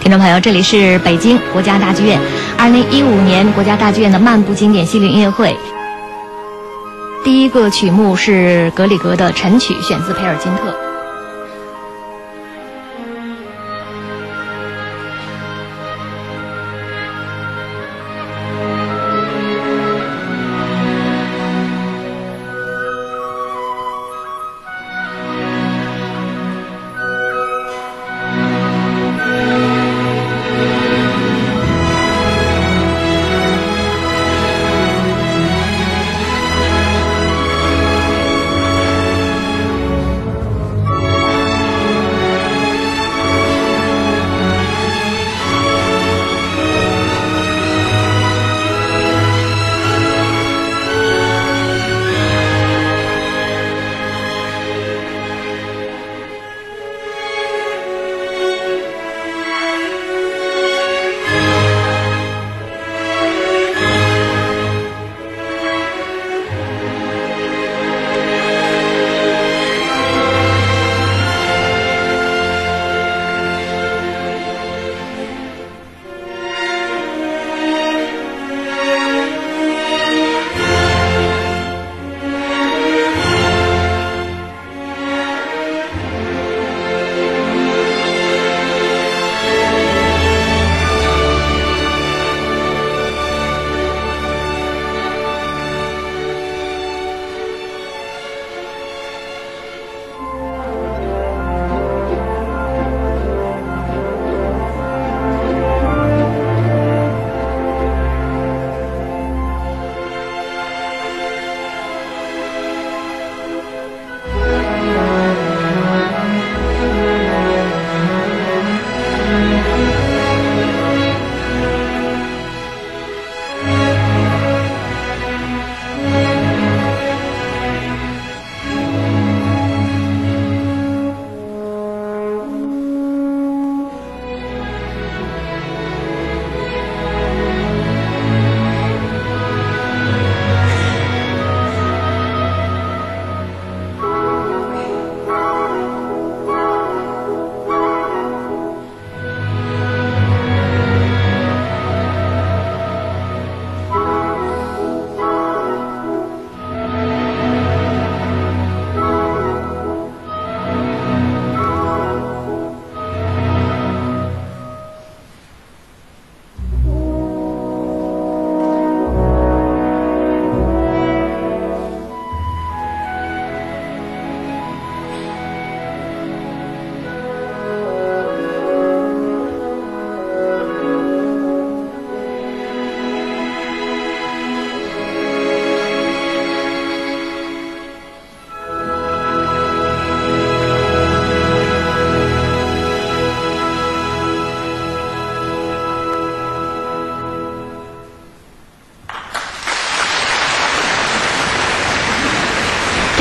听众朋友，这里是北京国家大剧院，二零一五年国家大剧院的漫步经典系列音乐会。第一个曲目是格里格的晨曲，选自培尔金特。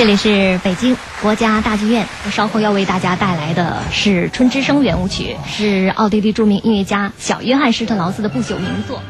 这里是北京国家大剧院，稍后要为大家带来的是《春之声》圆舞曲，是奥地利著名音乐家小约翰施特劳斯的不朽名作。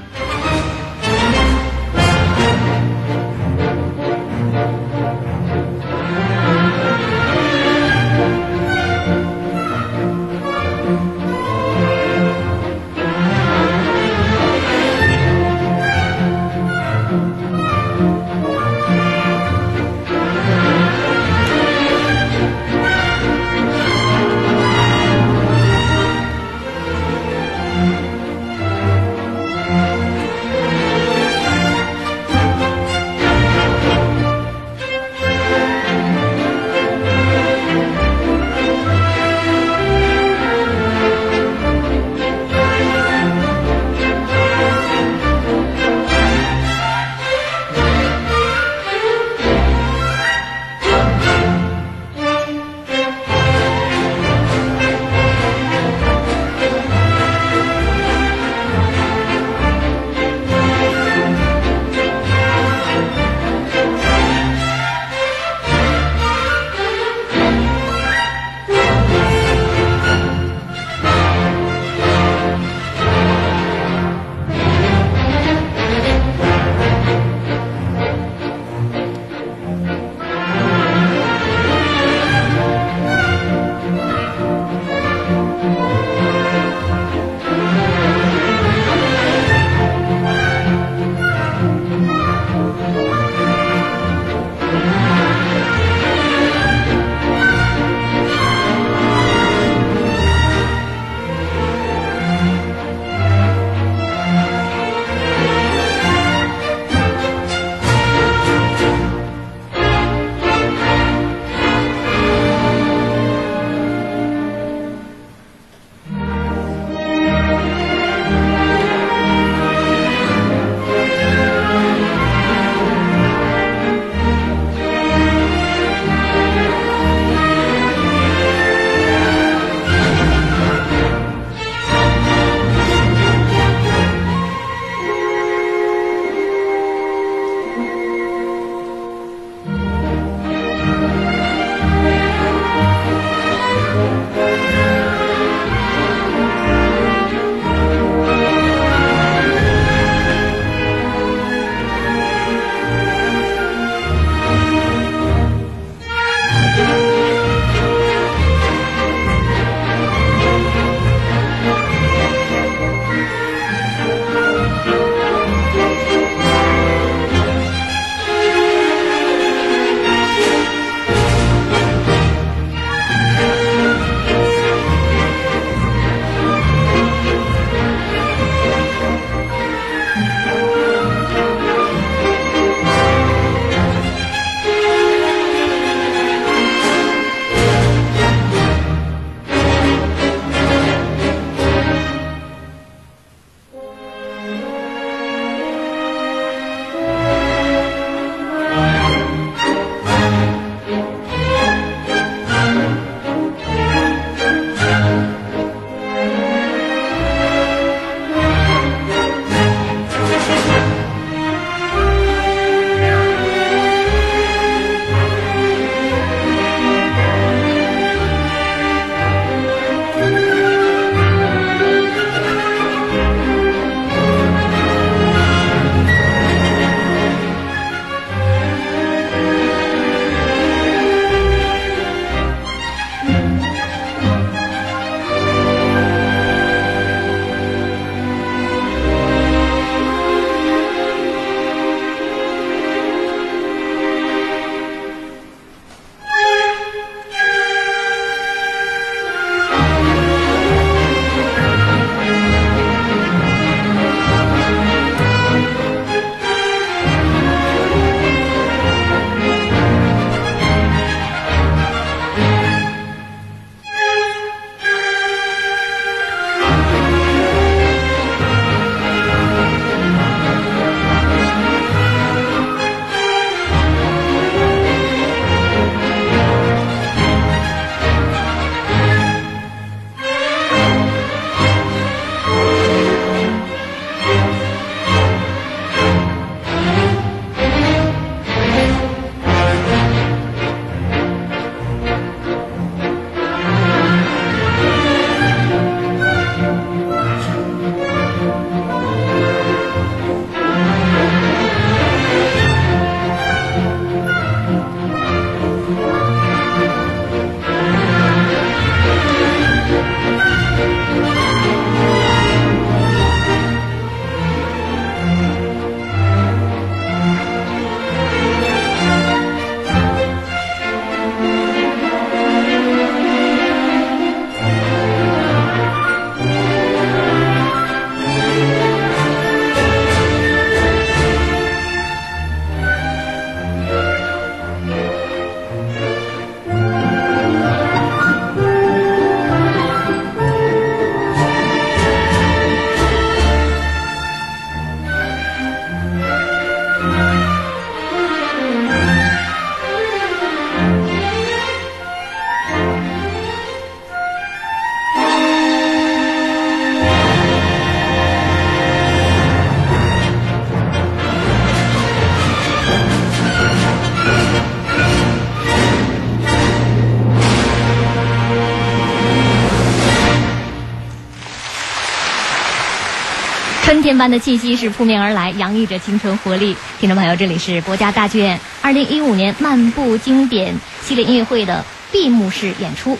般的气息是扑面而来，洋溢着青春活力。听众朋友，这里是国家大剧院二零一五年漫步经典系列音乐会的闭幕式演出。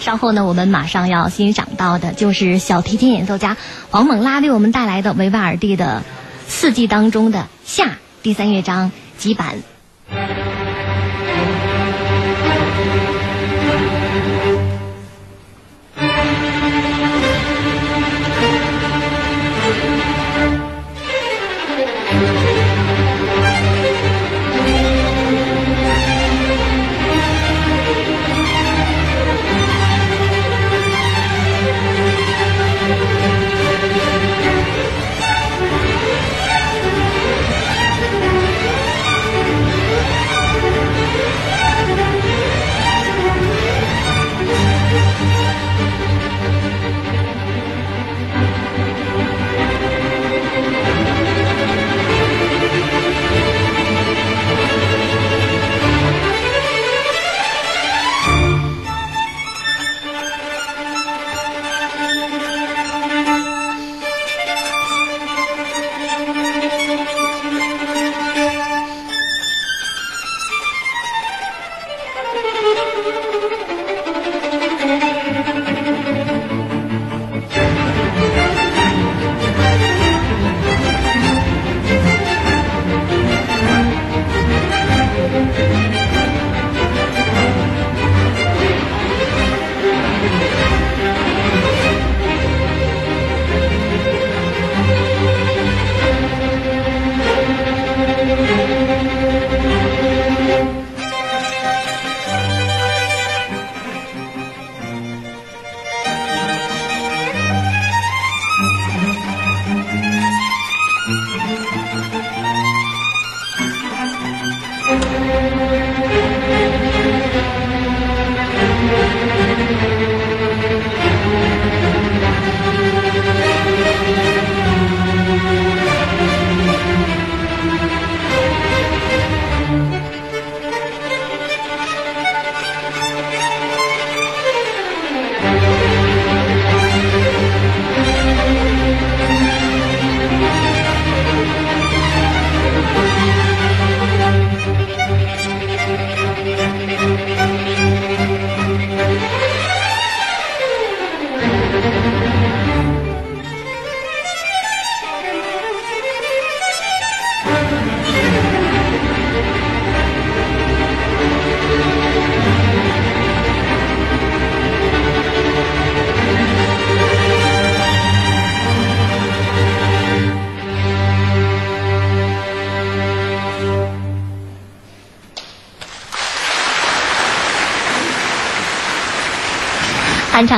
稍后呢，我们马上要欣赏到的就是小提琴演奏家黄猛拉为我们带来的维瓦尔第的四季当中的夏第三乐章几版。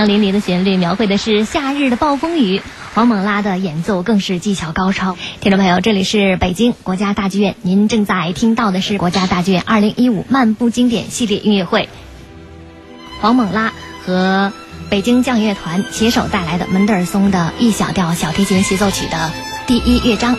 畅淋漓的旋律描绘的是夏日的暴风雨，黄猛拉的演奏更是技巧高超。听众朋友，这里是北京国家大剧院，您正在听到的是国家大剧院二零一五漫步经典系列音乐会，黄猛拉和北京交乐团携手带来的门德尔松的 E 小调小提琴协奏曲的第一乐章。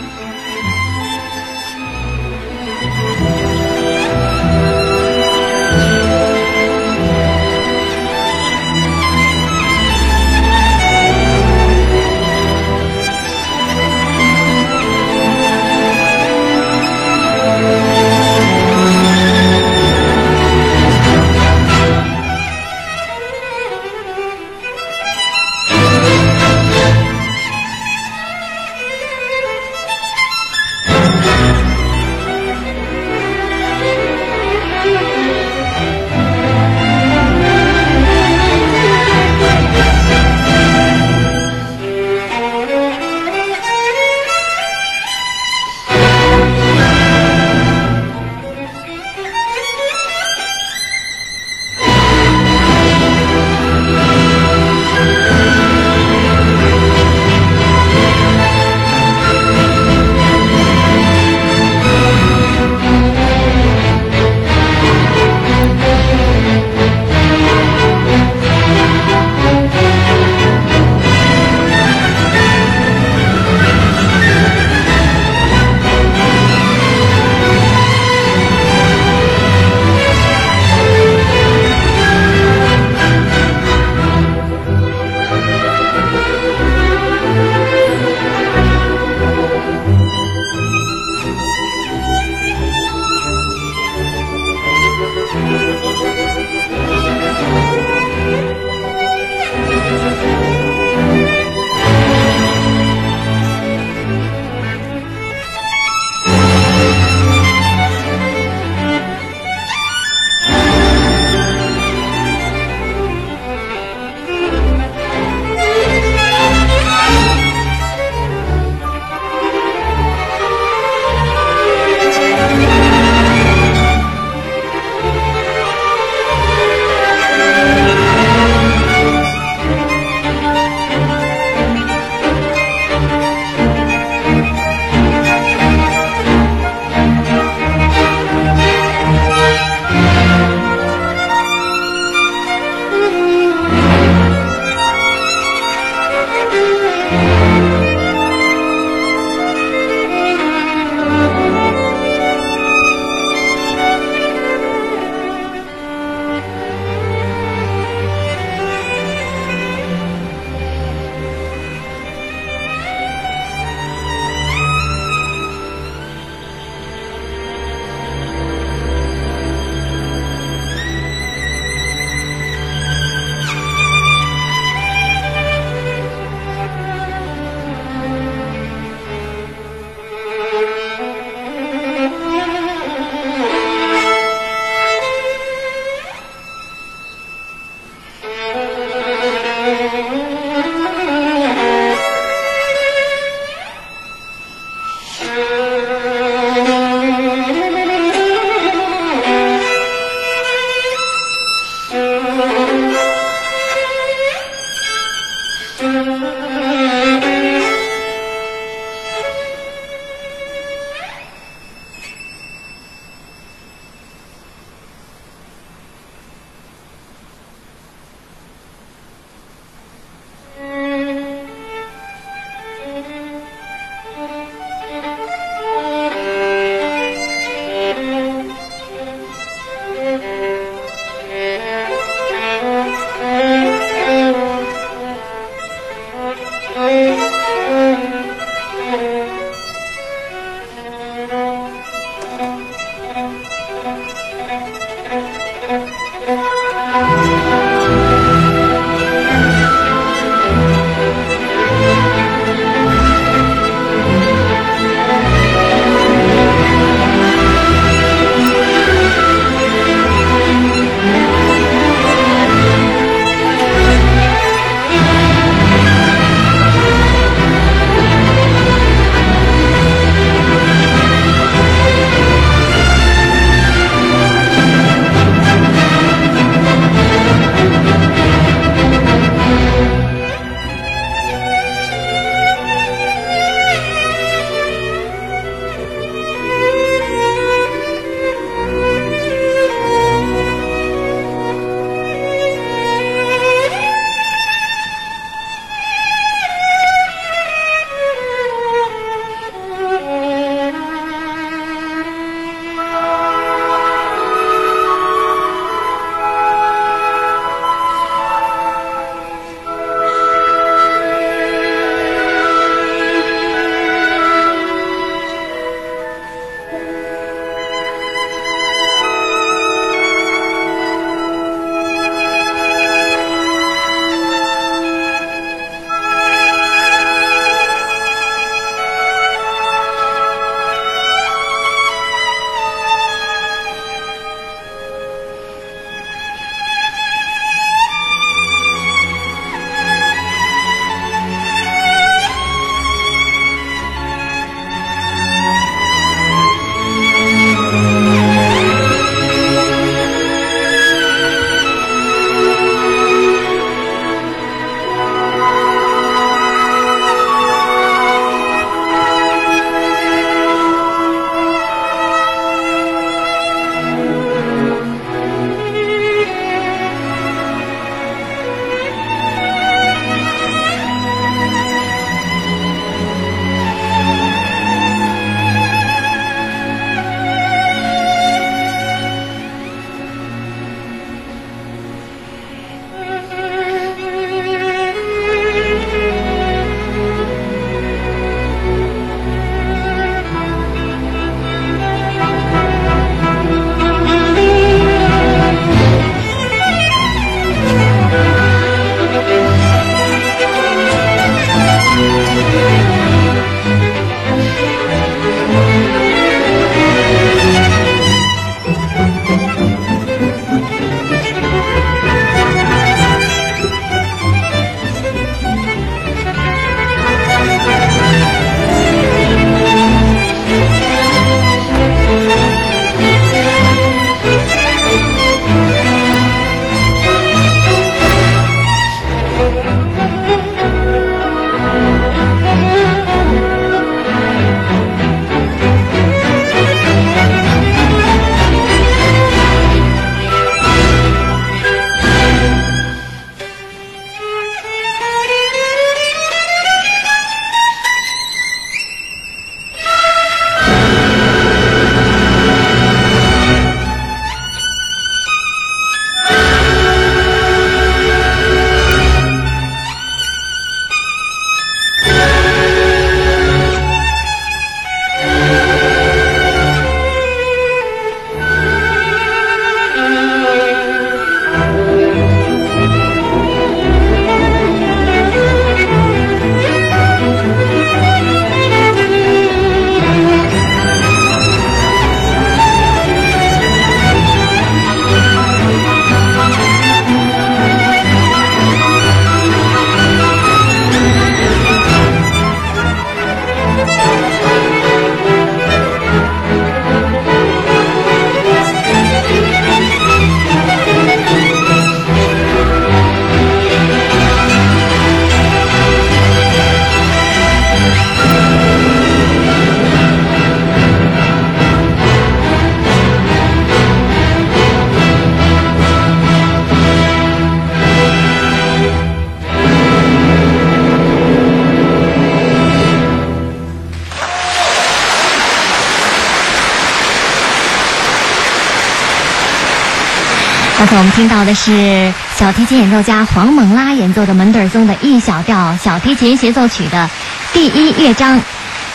的是小提琴演奏家黄猛拉演奏的门德尔松的 E 小调小提琴协奏曲的第一乐章，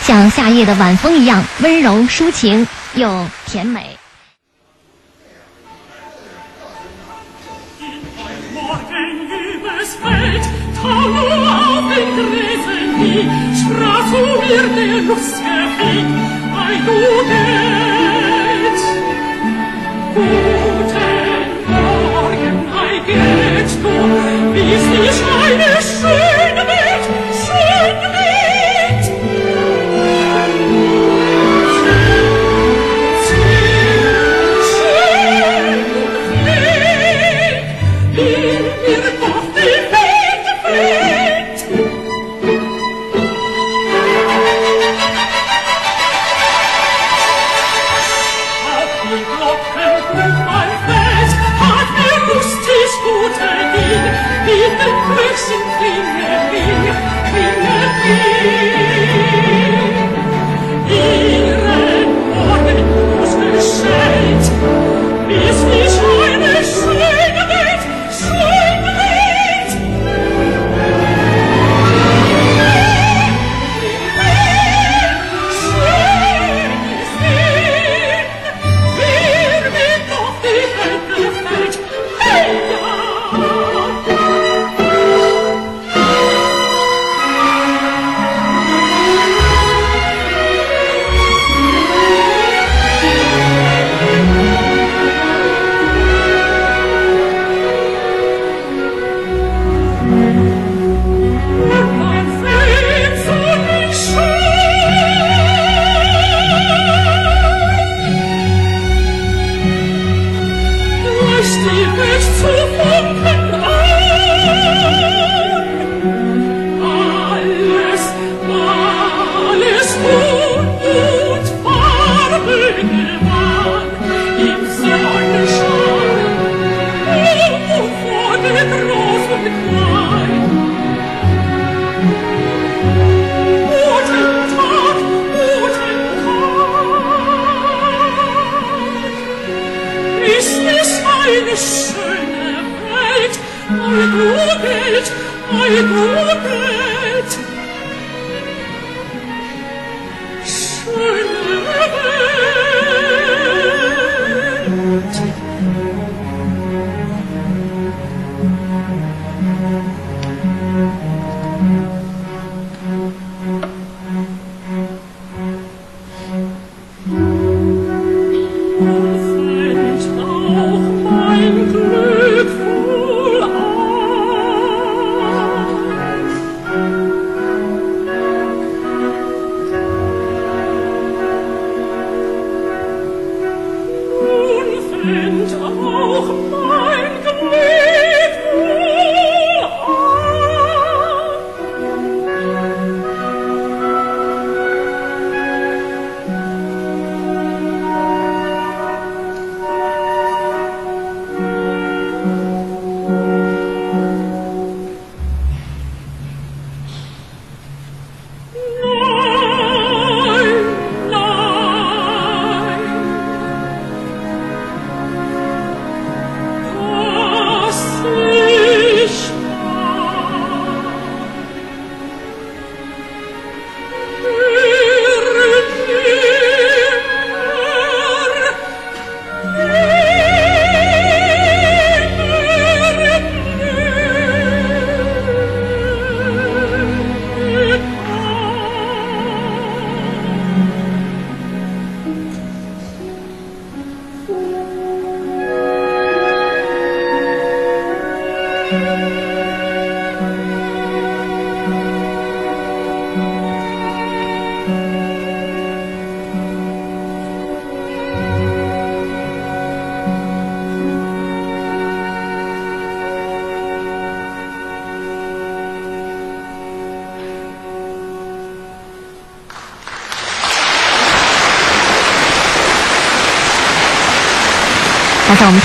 像夏夜的晚风一样温柔抒情又甜美。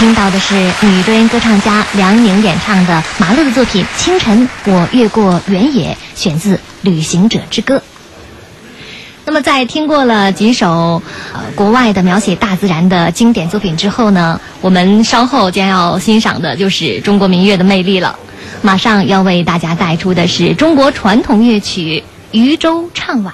听到的是女低音歌唱家梁宁演唱的马勒的作品《清晨我越过原野》，选自《旅行者之歌》。那么，在听过了几首呃国外的描写大自然的经典作品之后呢，我们稍后将要欣赏的就是中国民乐的魅力了。马上要为大家带出的是中国传统乐曲《渔舟唱晚》。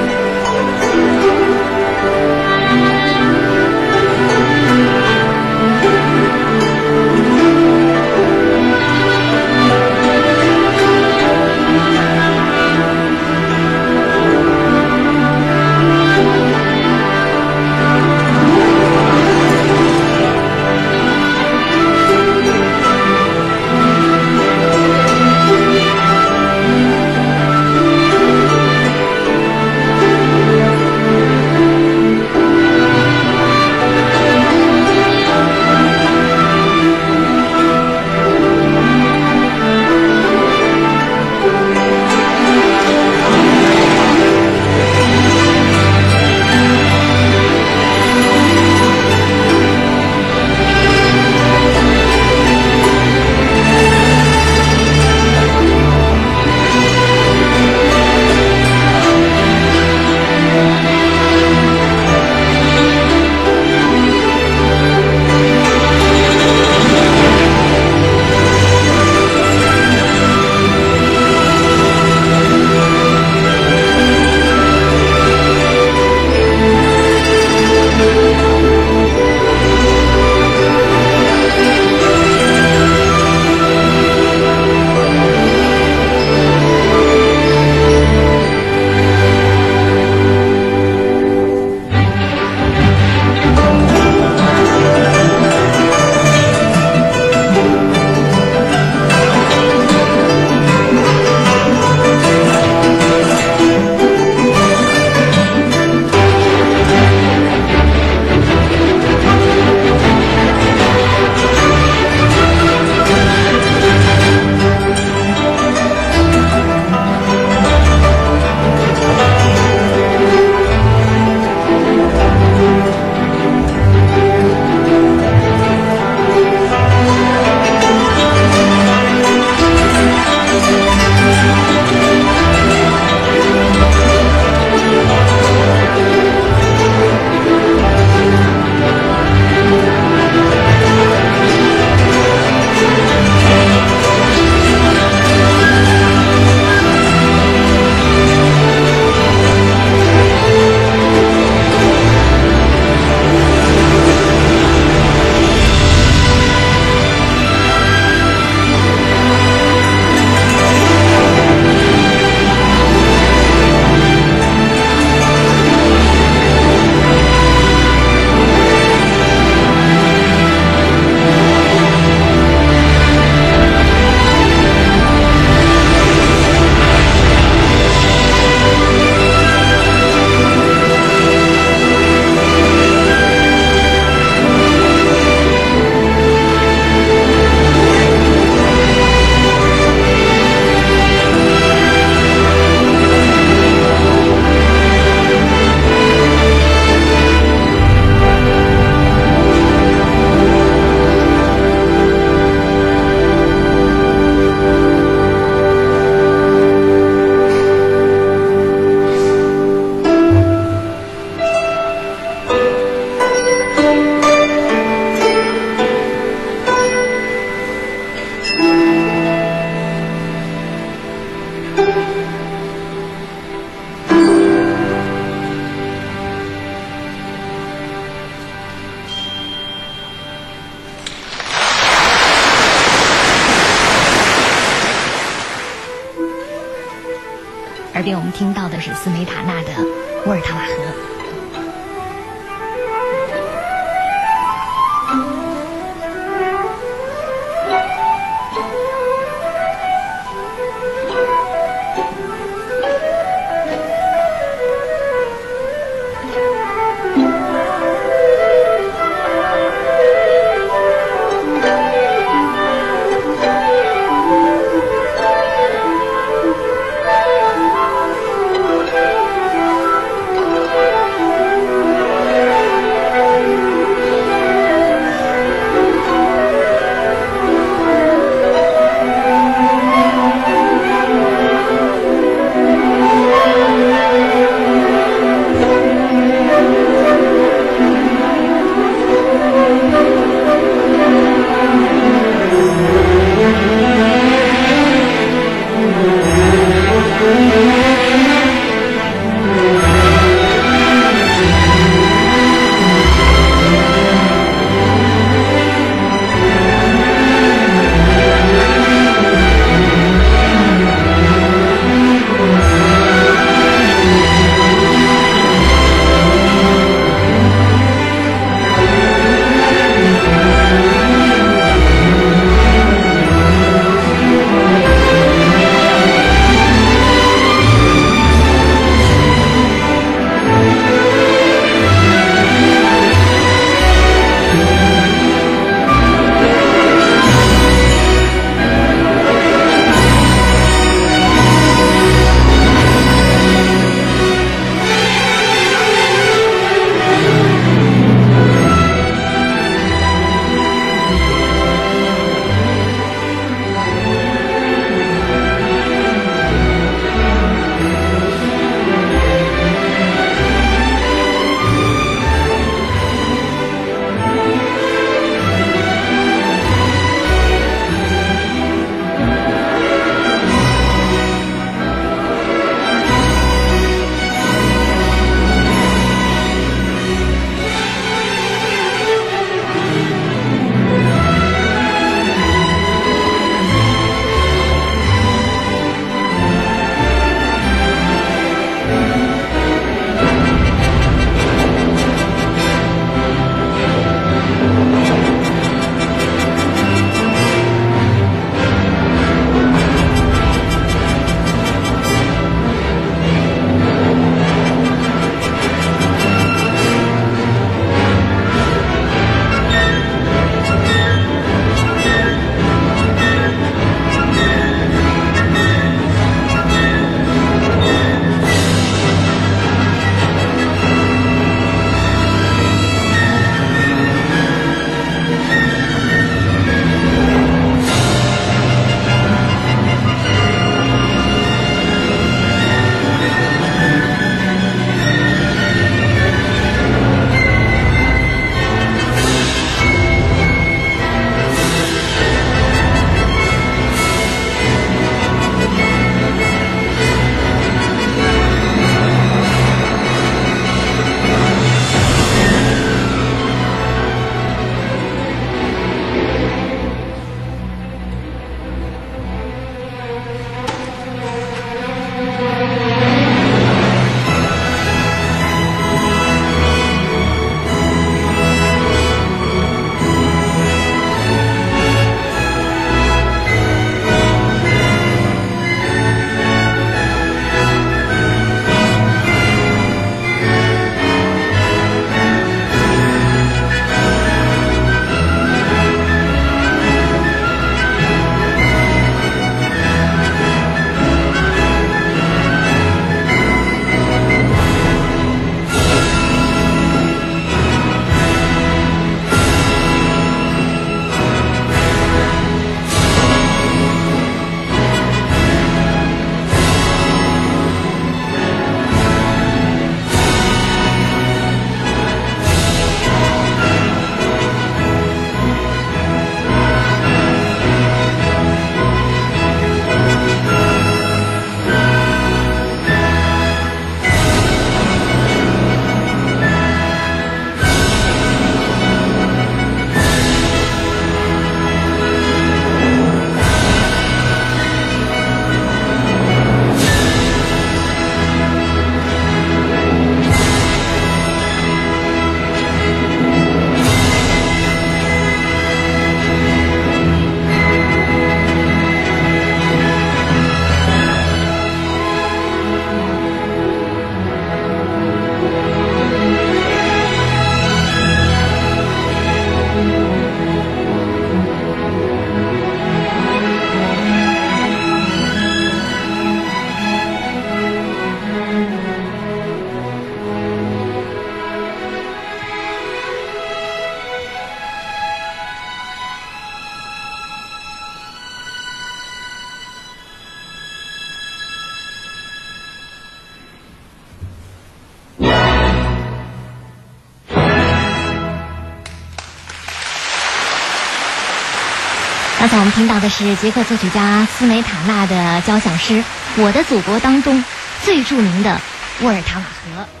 刚才我们听到的是捷克作曲家斯梅塔纳的交响诗《我的祖国》当中最著名的沃尔塔瓦河。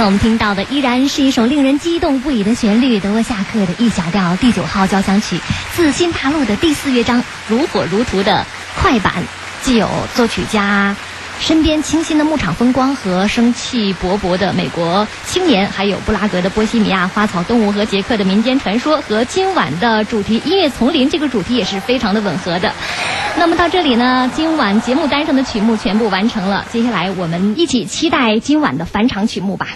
才我们听到的依然是一首令人激动不已的旋律，德沃夏克的 E 小调第九号交响曲，自新大陆的第四乐章如火如荼的快板，既有作曲家身边清新的牧场风光和生气勃勃的美国青年，还有布拉格的波西米亚花草动物和捷克的民间传说，和今晚的主题音乐丛林这个主题也是非常的吻合的。那么到这里呢，今晚节目单上的曲目全部完成了。接下来我们一起期待今晚的返场曲目吧。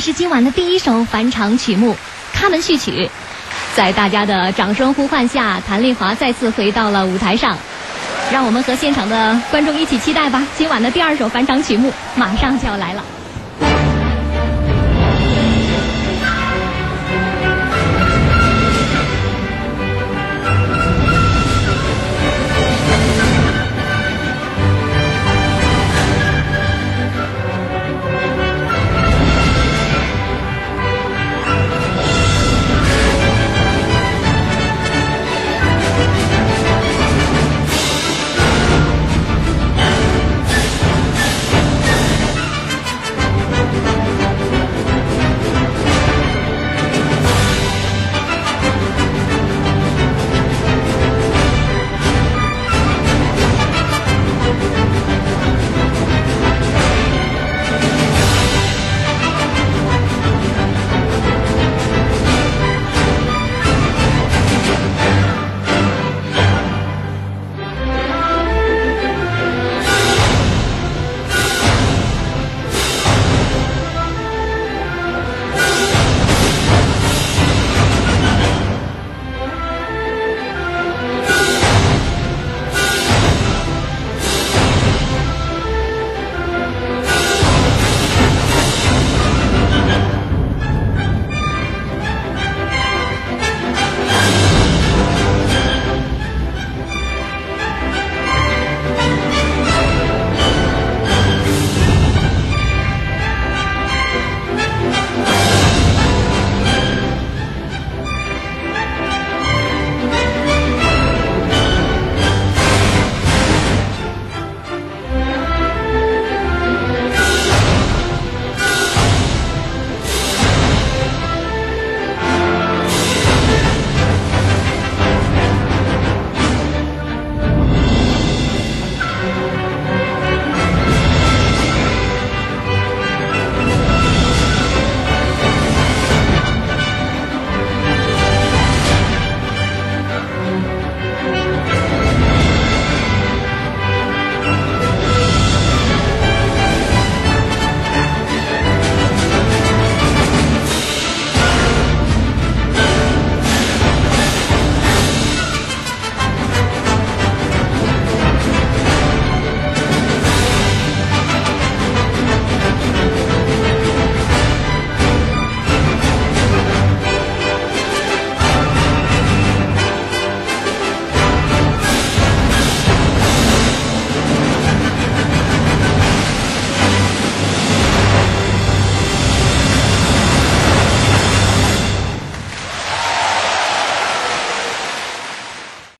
是今晚的第一首返场曲目《卡门序曲》，在大家的掌声呼唤下，谭丽华再次回到了舞台上，让我们和现场的观众一起期待吧。今晚的第二首返场曲目马上就要来了。